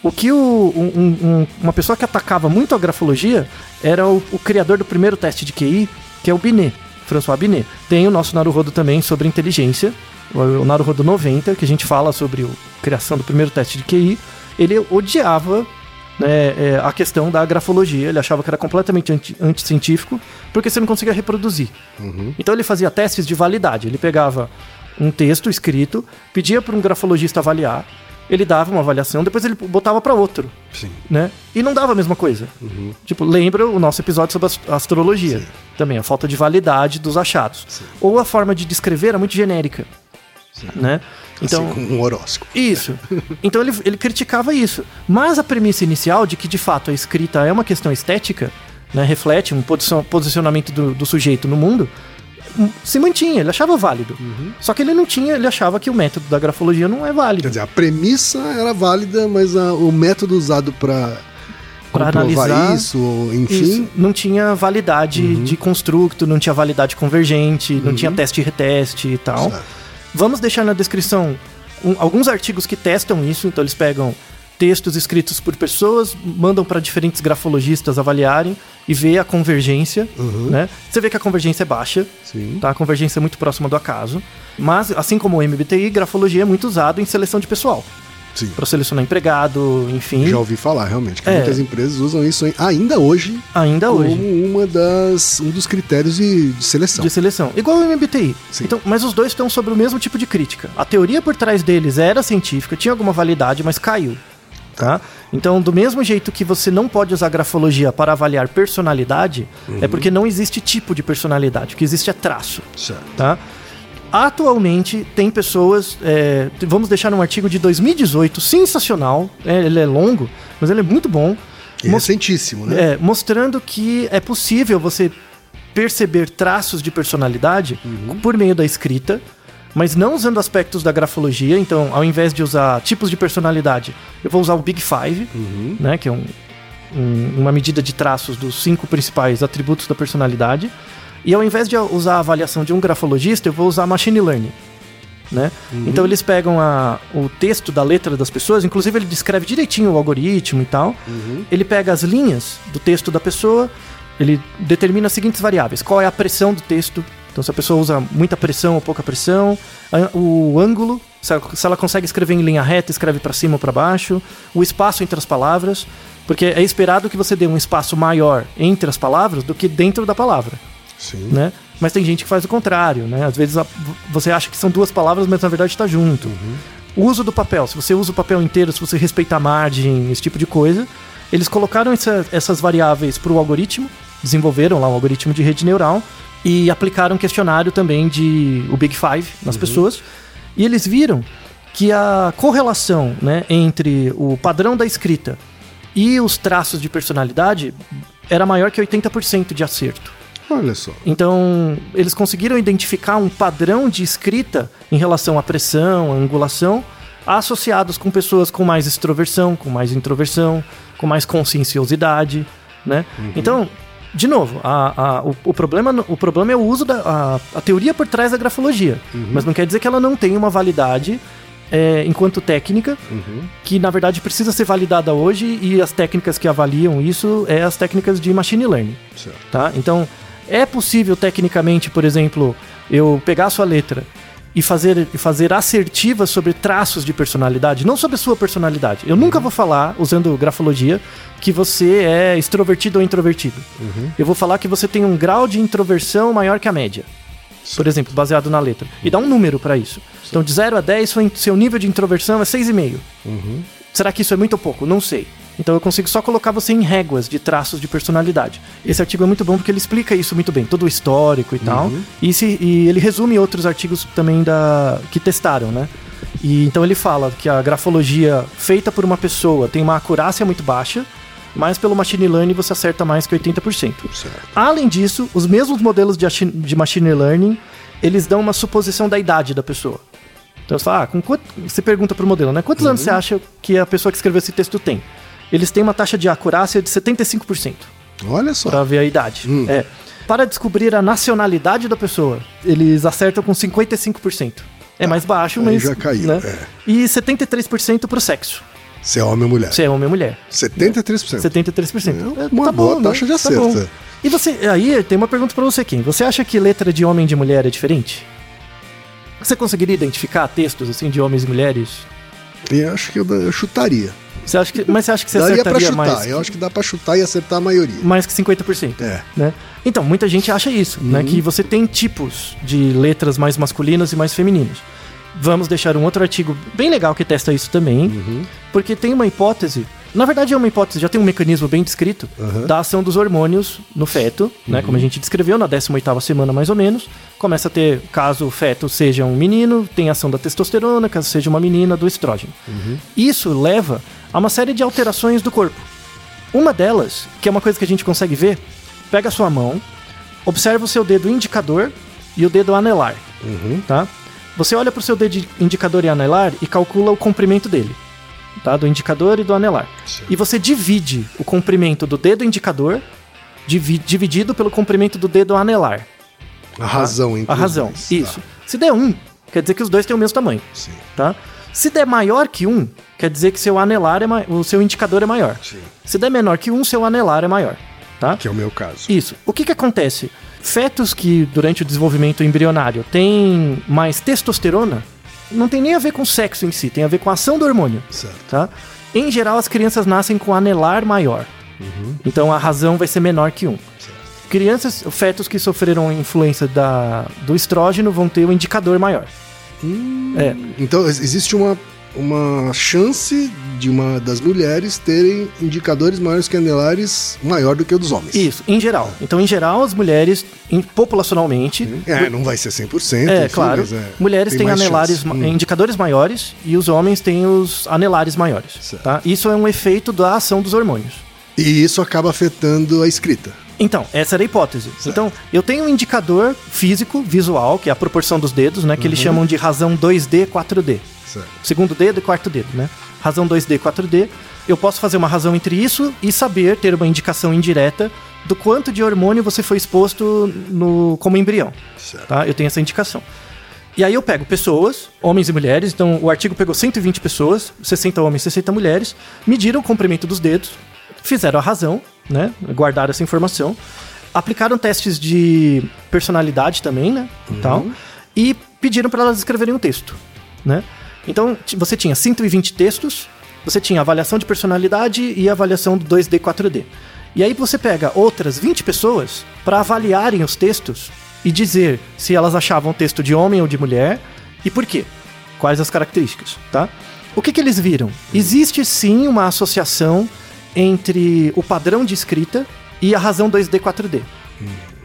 O que o- um- um- uma pessoa que atacava muito a grafologia era o, o criador do primeiro teste de QI, que é o Binet, François Binet. Tem o nosso Naruhodo também sobre inteligência, o, o Naruhodo 90, que a gente fala sobre a criação do primeiro teste de QI. Ele odiava né, é, a questão da grafologia, ele achava que era completamente anti, anticientífico, porque você não conseguia reproduzir. Então ele fazia testes de validade, ele pegava um texto escrito, pedia para um grafologista avaliar, ele dava uma avaliação, depois ele botava para outro, Sim. né? E não dava a mesma coisa. Tipo, lembra o nosso episódio sobre ast- astrologia. Também, a falta de validade dos achados. Ou a forma de descrever era muito genérica, né? Então, assim, um horóscopo. isso. Então ele, ele criticava isso. Mas a premissa inicial de que de fato a escrita é uma questão estética, né, reflete um posicion- posicionamento do, do sujeito no mundo, hum, se mantinha, ele achava válido. Só que ele não tinha, ele achava que o método da grafologia não é válido. Quer dizer, a premissa era válida, mas a- o método usado para comprovar analisar, isso, enfim, Isso, não tinha validade de construto, não tinha validade convergente, não tinha teste e reteste e tal. Certo. Vamos deixar na descrição um- alguns artigos que testam isso, então eles pegam textos escritos por pessoas, mandam para diferentes grafologistas avaliarem e ver a convergência, né? Você vê que a convergência é baixa, Sim. tá? A convergência é muito próxima do acaso, mas assim como o MBTI, grafologia é muito usado em seleção de pessoal. Para selecionar empregado, enfim. Já ouvi falar, realmente, que É. muitas empresas usam isso ainda hoje Ainda como hoje. uma das, um dos critérios de, de seleção. De seleção. Igual o MBTI. Sim. Então, mas os dois estão sobre o mesmo tipo de crítica. A teoria por trás deles era científica, tinha alguma validade, mas caiu. Tá? Então, do mesmo jeito que você não pode usar grafologia para avaliar personalidade, Uhum. é porque não existe tipo de personalidade. O que existe é traço. Certo. Tá? Atualmente tem pessoas. é, vamos deixar um artigo de 2018, sensacional. é, ele é longo, mas ele é muito bom. E Mos- recentíssimo, né? é, mostrando que é possível você perceber traços de personalidade por meio da escrita, mas não usando aspectos da grafologia. Então, ao invés de usar tipos de personalidade, eu vou usar o Big Five, né, que é um- um- uma medida de traços dos cinco principais atributos da personalidade. E ao invés de usar a avaliação de um grafologista, eu vou usar machine learning. Né? Então eles pegam a- o texto da letra das pessoas, inclusive ele descreve direitinho o algoritmo e tal. Ele pega as linhas do texto da pessoa, ele determina as seguintes variáveis: qual é a pressão do texto, então se a pessoa usa muita pressão ou pouca pressão, o ângulo, se ela, se ela consegue escrever em linha reta, escreve para cima ou para baixo, o espaço entre as palavras, porque é esperado que você dê um espaço maior entre as palavras do que dentro da palavra Sim. né? Mas tem gente que faz o contrário, né? Às vezes a- você acha que são duas palavras, mas na verdade está junto. O uso do papel, se você usa o papel inteiro, se você respeita a margem, esse tipo de coisa. Eles colocaram essa- essas variáveis para o algoritmo, desenvolveram lá um algoritmo de rede neural e aplicaram um questionário também de o Big Five nas pessoas. E eles viram que a correlação né, entre o padrão da escrita e os traços de personalidade era maior que 80% de acerto. Olha só. Então, eles conseguiram identificar um padrão de escrita em relação à pressão, à angulação, associados com pessoas com mais extroversão, com mais introversão, com mais conscienciosidade, né? Então, de novo, a- a- o, o problema, o problema é o uso da a, a teoria por trás da grafologia, mas não quer dizer que ela não tenha uma validade é, enquanto técnica, que na verdade precisa ser validada hoje e as técnicas que avaliam isso é as técnicas de machine learning Certo. tá? Então, é possível tecnicamente, por exemplo, eu pegar a sua letra e fazer, fazer assertivas sobre traços de personalidade, não sobre a sua personalidade. Eu nunca vou falar, usando grafologia, que você é extrovertido ou introvertido. Eu vou falar que você tem um grau de introversão maior que a média. Por exemplo, baseado na letra. E dá um número para isso. Então, de 0 a 10, seu- seu nível de introversão é 6,5. Será que isso é muito ou pouco? Não sei. Então eu consigo só colocar você em réguas de traços de personalidade. Esse artigo é muito bom porque ele explica isso muito bem, todo o histórico e tal. E, se- e ele resume outros artigos também da que testaram, né? E então ele fala que a grafologia feita por uma pessoa tem uma acurácia muito baixa, mas pelo machine learning você acerta mais que 80%. Certo. Além disso, os mesmos modelos de, achi- de machine learning, eles dão uma suposição da idade da pessoa. Então você fala, ah, com quanto, você pergunta pro modelo, né? Quantos anos você acha que a pessoa que escreveu esse texto tem? Eles têm uma taxa de acurácia de 75% Olha só. para ver a idade. Hum. É. Para descobrir a nacionalidade da pessoa, eles acertam com 55%. É mais baixo, aí mas. já caiu, né? é. E 73% pro sexo. Se é homem ou mulher. Se é homem ou mulher. 73%. 73%. É uma boa taxa de Tá acerto. bom. E você, aí tem uma pergunta pra você, Kim. Você acha que letra de homem e de mulher é diferente? Você conseguiria identificar textos assim de homens e mulheres? E acho que eu, eu chutaria. Você acha que, mas você acha que você Daria pra acertaria chutar. mais, Eu acho que dá pra chutar e acertar a maioria. mais que 50%? É. né? Então, muita gente acha isso, né? Que você tem tipos de letras mais masculinas e mais femininas. Vamos deixar um outro artigo bem legal que testa isso também, porque tem uma hipótese. Na verdade, é uma hipótese, já tem um mecanismo bem descrito da ação dos hormônios no feto, né? Como a gente descreveu na 18ª semana mais ou menos. Começa a ter, caso o feto seja um menino, tem ação da testosterona, caso seja uma menina, do estrógeno. Isso leva a uma série de alterações do corpo. Uma delas, que é uma coisa que a gente consegue ver, pega a sua mão, observa o seu dedo indicador e o dedo anelar, tá? Você olha para o seu dedo indicador e anelar e calcula o comprimento dele, tá? Do indicador e do anelar. E você divide o comprimento do dedo indicador divi- dividido pelo comprimento do dedo anelar. A razão, entre A razão, dois. isso. Tá. Se der um, quer dizer que os dois têm o mesmo tamanho, Sim. tá? Se der maior que um, quer dizer que seu anelar é o seu indicador é maior. Sim. Se der menor que um, seu anelar é maior, tá? Que é o meu caso. Isso. O que que acontece? Fetos que durante o desenvolvimento embrionário têm mais testosterona, não tem nem a ver com sexo em si, tem a ver com a ação do hormônio, Certo. tá? Em geral, as crianças nascem com anelar maior. Então a razão vai ser menor que um. Crianças, fetos que sofreram influência da, do estrógeno vão ter um indicador maior. É, Então ex- existe uma, uma chance de uma das mulheres terem indicadores maiores que anelares maior do que o dos homens. isso, em geral. Então, em geral, as mulheres, em- populacionalmente, É, não vai ser 100%. É, enfim, claro. é, Mulheres têm anelares, ma- Hum. indicadores maiores e os homens têm os anelares maiores. Certo. Tá? Isso é um efeito da ação dos hormônios. E isso acaba afetando a escrita. Então, essa era a hipótese. Então, eu tenho um indicador físico, visual, que é a proporção dos dedos, né? Que Uhum. eles chamam de razão 2D, 4D. Certo. Segundo dedo e quarto dedo, né? Razão 2D, 4D. Eu posso fazer uma razão entre isso e saber ter uma indicação indireta do quanto de hormônio você foi exposto no, como embrião. Certo. Tá? Eu tenho essa indicação. E aí eu pego pessoas, homens e mulheres, então o artigo pegou 120 pessoas, 60 homens, 60 mulheres, mediram o comprimento dos dedos, fizeram a razão, né? Guardaram essa informação, aplicaram testes de personalidade também, né? Tal, e pediram para elas escreverem um texto, né? Então você tinha 120 textos, você tinha avaliação de personalidade e avaliação do 2D, 4D. E aí você pega outras 20 pessoas para avaliarem os textos e dizer se elas achavam o texto de homem ou de mulher e por quê. Quais as características, tá? O que, que eles viram? Existe sim uma associação entre o padrão de escrita e a razão 2D, 4D.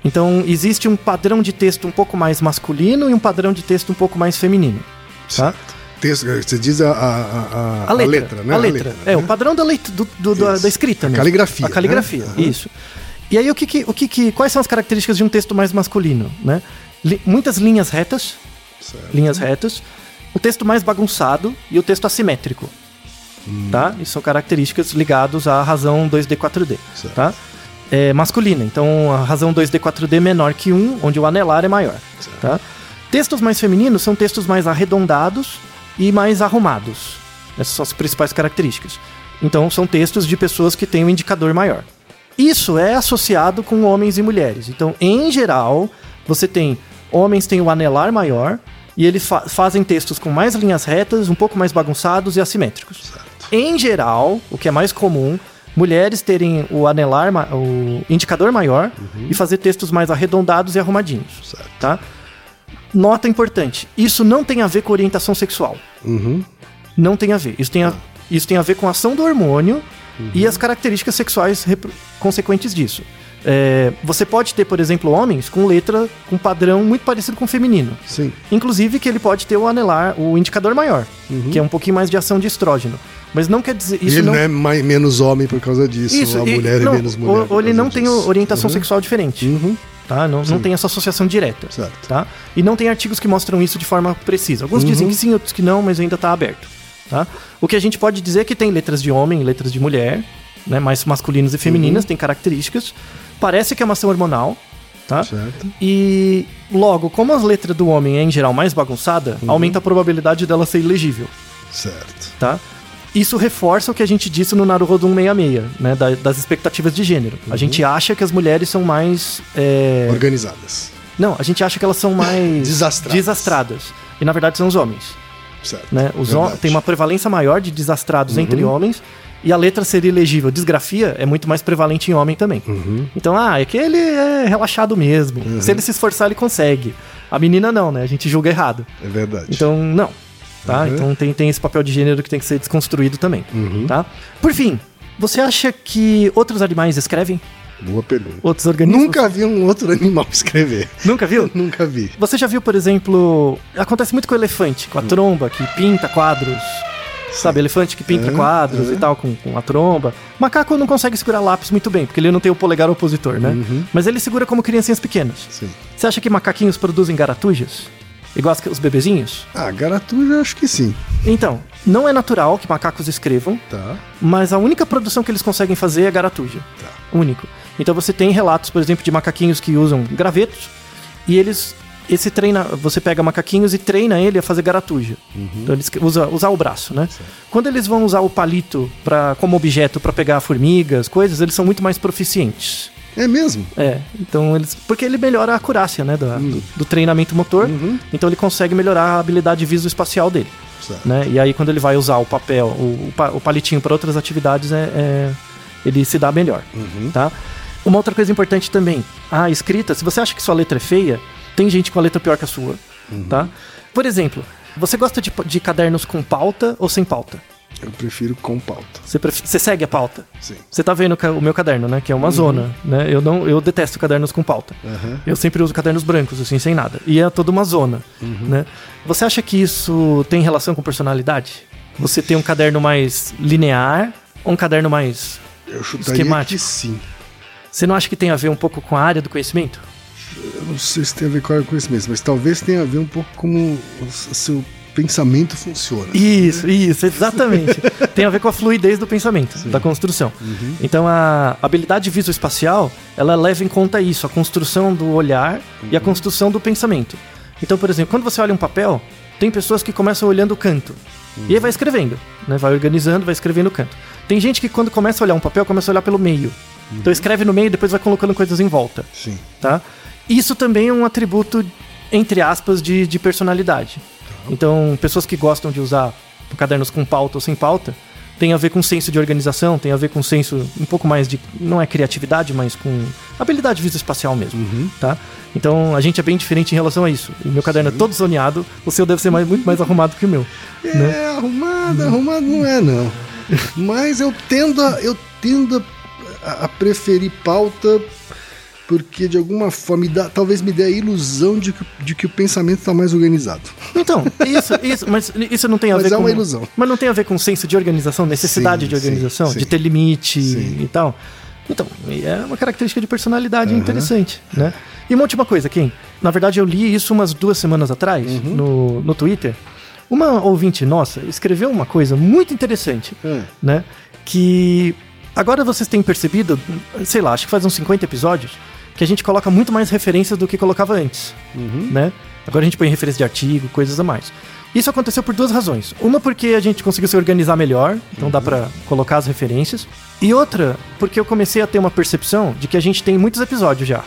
Então, existe um padrão de texto um pouco mais masculino e um padrão de texto um pouco mais feminino. Tá? Texto, você diz a, a, a, A letra, né? A letra. É, o padrão da, letra, do, do- da, da escrita A mesmo. caligrafia, A caligrafia, né? Isso. E aí, o que que, o que que, quais são as características de um texto mais masculino, né? Li- muitas linhas retas, Certo. linhas retas, o texto mais bagunçado e o texto assimétrico. Hum. Tá? Isso são características ligadas à razão 2D, 4D. Certo. Tá? É masculina, então a razão 2D, 4D é menor que 1, onde o anelar é maior. Tá? Textos mais femininos são textos mais arredondados e mais arrumados. Essas são as principais características. Então são textos de pessoas que têm um indicador maior. Isso é associado com homens e mulheres. Então, em geral, você tem homens têm o anelar maior e eles fa- fazem textos com mais linhas retas, um pouco mais bagunçados e assimétricos. Em geral, o que é mais comum, mulheres terem o anelar, o indicador maior e fazer textos mais arredondados e arrumadinhos. Certo. Tá? Nota importante: isso não tem a ver com orientação sexual. Uhum. Não tem a ver. Isso tem a, isso tem a ver com a ação do hormônio e as características sexuais consequentes disso. É, você pode ter, por exemplo, homens com letra com padrão muito parecido com o feminino. Sim. Inclusive que ele pode ter o anelar, o indicador maior, que é um pouquinho mais de ação de estrógeno. Mas não quer dizer. E Isso ele não, não é mais, menos homem por causa disso. isso, ou a e- mulher não, é menos mulher. Ou, ele não tem disso. orientação Uhum. sexual diferente. Uhum. Tá? Não, não tem essa associação direta. Certo. Tá? E não tem artigos que mostram isso de forma precisa. Alguns Uhum. dizem que sim, outros que não, mas ainda está aberto. Tá? O que a gente pode dizer é que tem letras de homem e letras de mulher, né, mais masculinas e Uhum. femininas, tem características. Parece que é uma ação hormonal. Tá? Certo. E logo, como as letras do homem é em geral mais bagunçada, Uhum. aumenta a probabilidade dela ser ilegível. Certo. Tá? Isso reforça o que a gente disse no Naruhodo 166, né, da- das expectativas de gênero. Uhum. A gente acha que as mulheres são mais é, Organizadas. não, a gente acha que elas são mais Desastradas. desastradas. E na verdade são os homens. Certo. Né? Os hom-. Uhum. tem uma prevalência maior de desastrados entre homens. E a letra ser ilegível, desgrafia, é muito mais prevalente em homem também. Uhum. Então, ah, é que ele é relaxado mesmo. Se ele se esforçar, ele consegue. A menina não, né? A gente julga errado. É verdade. Então, não. Tá? Uhum. Então tem, tem esse papel de gênero que tem que ser desconstruído também. Uhum. Tá? Por fim, você acha que outros animais escrevem? Boa pergunta. Outros organismos? Nunca vi um outro animal escrever. Nunca viu? Nunca vi. Você já viu, por exemplo, acontece muito com o elefante, com a tromba que pinta quadros. Sabe, elefante que pinta É, quadros é. e tal, com, com a tromba. Macaco não consegue segurar lápis muito bem, porque ele não tem o polegar opositor, né? Uhum. Mas ele segura como criancinhas pequenas. Sim. Você acha que macaquinhos produzem garatujas? Igual os bebezinhos? Ah, garatuja acho que sim. Então, não é natural que macacos escrevam, Tá. mas a única produção que eles conseguem fazer é garatuja. Único. Então você tem relatos, por exemplo, de macaquinhos que usam gravetos e eles esse treina, você pega macaquinhos e treina ele a fazer garatuja. Então eles usa usar o braço, né? Quando eles vão usar o palito para como objeto para pegar formigas, coisas, eles são muito mais proficientes. É mesmo? É, então eles. Porque ele melhora a acurácia, né? da- do, do treinamento motor. Uhum. Então ele consegue melhorar a habilidade visoespacial dele. Certo. Né? E aí, quando ele vai usar o papel, o, o pa- o palitinho para outras atividades, é, é- ele se dá melhor. Uhum. Tá? Uma outra coisa importante também: a escrita, se você acha que sua letra é feia, tem gente com a letra pior que a sua. Uhum. Tá? Por exemplo, você gosta de, de cadernos com pauta ou sem pauta? Eu prefiro com pauta. Você, pref- você segue a pauta? Sim. Você tá vendo ca- o meu caderno, né? Que é uma zona, né? Eu não, eu detesto cadernos com pauta. Aham. Eu sempre uso cadernos brancos, assim, sem nada. E é toda uma zona, né? Você acha que isso tem relação com personalidade? Você tem um caderno mais linear ou um caderno mais... Eu chutaria Esquemático. que sim. Você não acha que tem a ver um pouco com a área do conhecimento? Eu não sei se tem a ver com com isso mesmo, mas talvez tenha a ver um pouco como o seu pensamento funciona. Isso, isso, exatamente. Tem a ver com a fluidez do pensamento, da construção. Então a habilidade visoespacial, ela leva em conta isso, a construção do olhar e a construção do pensamento. Então, por exemplo, quando você olha um papel, tem pessoas que começam olhando o canto. E aí vai escrevendo, né? Vai organizando, vai escrevendo o canto. Tem gente que quando começa a olhar um papel, começa a olhar pelo meio. Então escreve no meio e depois vai colocando coisas em volta Sim. tá? Isso também é um atributo, entre aspas, de, de personalidade. Então, pessoas que gostam de usar cadernos com pauta ou sem pauta, tem a ver com senso de organização, tem a ver com senso um pouco mais de, não é criatividade, mas com habilidade visoespacial mesmo, tá? Então, a gente é bem diferente em relação a isso. O meu caderno é todo zoneado, o seu deve ser mais- muito mais arrumado que o meu. É, Né? arrumado, arrumado não é, não. Mas eu tendo a, eu tendo a, a preferir pauta porque de alguma forma me dá, talvez me dê a ilusão de que, de que o pensamento está mais organizado. Então, isso, isso, mas isso não tem a Mas ver é com. uma ilusão. Mas não tem a ver com senso de organização, necessidade Sim, de organização, sim, de sim. ter limite e tal. Então, é uma característica de personalidade interessante, né? E uma última coisa, Kim. Na verdade, eu li isso umas duas semanas atrás Uhum. no, no Twitter. Uma ouvinte nossa escreveu uma coisa muito interessante, Hum. né? Que agora vocês têm percebido, sei lá, acho que faz uns 50 episódios, que a gente coloca muito mais referências do que colocava antes, né? Agora a gente põe referência de artigo, coisas a mais. Isso aconteceu por duas razões. Uma porque a gente conseguiu se organizar melhor, então dá pra colocar as referências. E outra, porque eu comecei a ter uma percepção de que a gente tem muitos episódios já.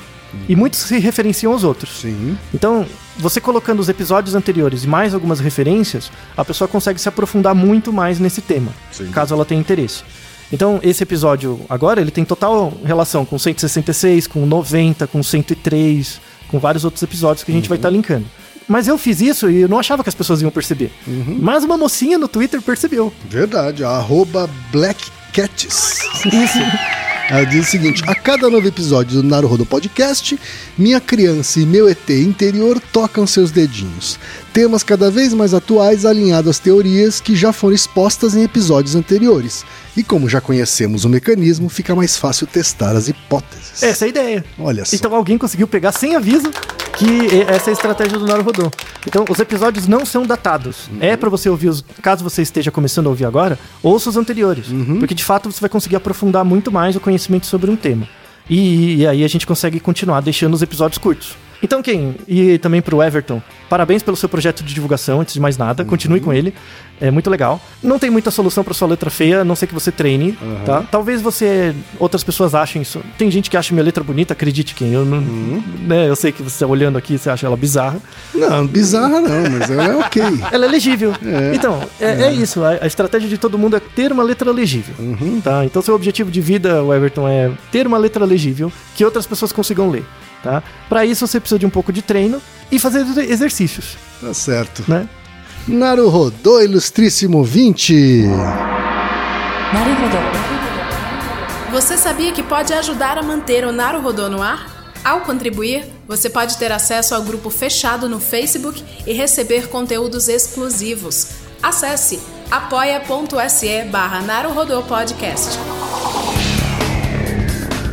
E muitos se referenciam aos outros. Sim. Então, você colocando os episódios anteriores e mais algumas referências, a pessoa consegue se aprofundar muito mais nesse tema, Sim. caso ela tenha interesse. Então, esse episódio agora, ele tem total relação com 166, com 90, com 103, com vários outros episódios que a gente vai estar linkando. Mas eu fiz isso e eu não achava que as pessoas iam perceber. Mas uma mocinha no Twitter percebeu. Verdade. Arroba Black Cats. Isso. Ela diz o seguinte: a cada novo episódio do Naruhodo Podcast, minha criança e meu ET interior tocam seus dedinhos. Temas cada vez mais atuais alinhados às teorias que já foram expostas em episódios anteriores. E como já conhecemos o mecanismo, fica mais fácil testar as hipóteses. Essa é a ideia. Olha só. Então alguém conseguiu pegar sem aviso que essa é a estratégia do Naruhodô. Então os episódios não são datados. É pra você ouvir os, caso você esteja começando a ouvir agora, ouça os anteriores, porque de fato você vai conseguir aprofundar muito mais o conhecimento sobre um tema. E, e aí a gente consegue continuar deixando os episódios curtos. Então, quem? E também pro Everton, parabéns pelo seu projeto de divulgação, antes de mais nada, continue com ele. É muito legal. Não tem muita solução pra sua letra feia, a não ser que você treine, tá? Talvez você. Outras pessoas achem isso. Tem gente que acha minha letra bonita, acredite quem. Eu não. Né, eu sei que você olhando aqui, você acha ela bizarra. Não, bizarra não, mas ela é ok. Ela é legível. É. Então, é, é isso. A, a estratégia de todo mundo é ter uma letra legível. Tá? Então, seu objetivo de vida, Everton, é ter uma letra legível que outras pessoas consigam ler. Tá? Para isso você precisa de um pouco de treino e fazer exercícios. Tá certo. Né? Naruhodô, ilustríssimo 20. Naruhodô. Você sabia que pode ajudar a manter o Naruhodô no ar? Ao contribuir, você pode ter acesso ao grupo fechado no Facebook e receber conteúdos exclusivos. Acesse apoia.se barra Podcast.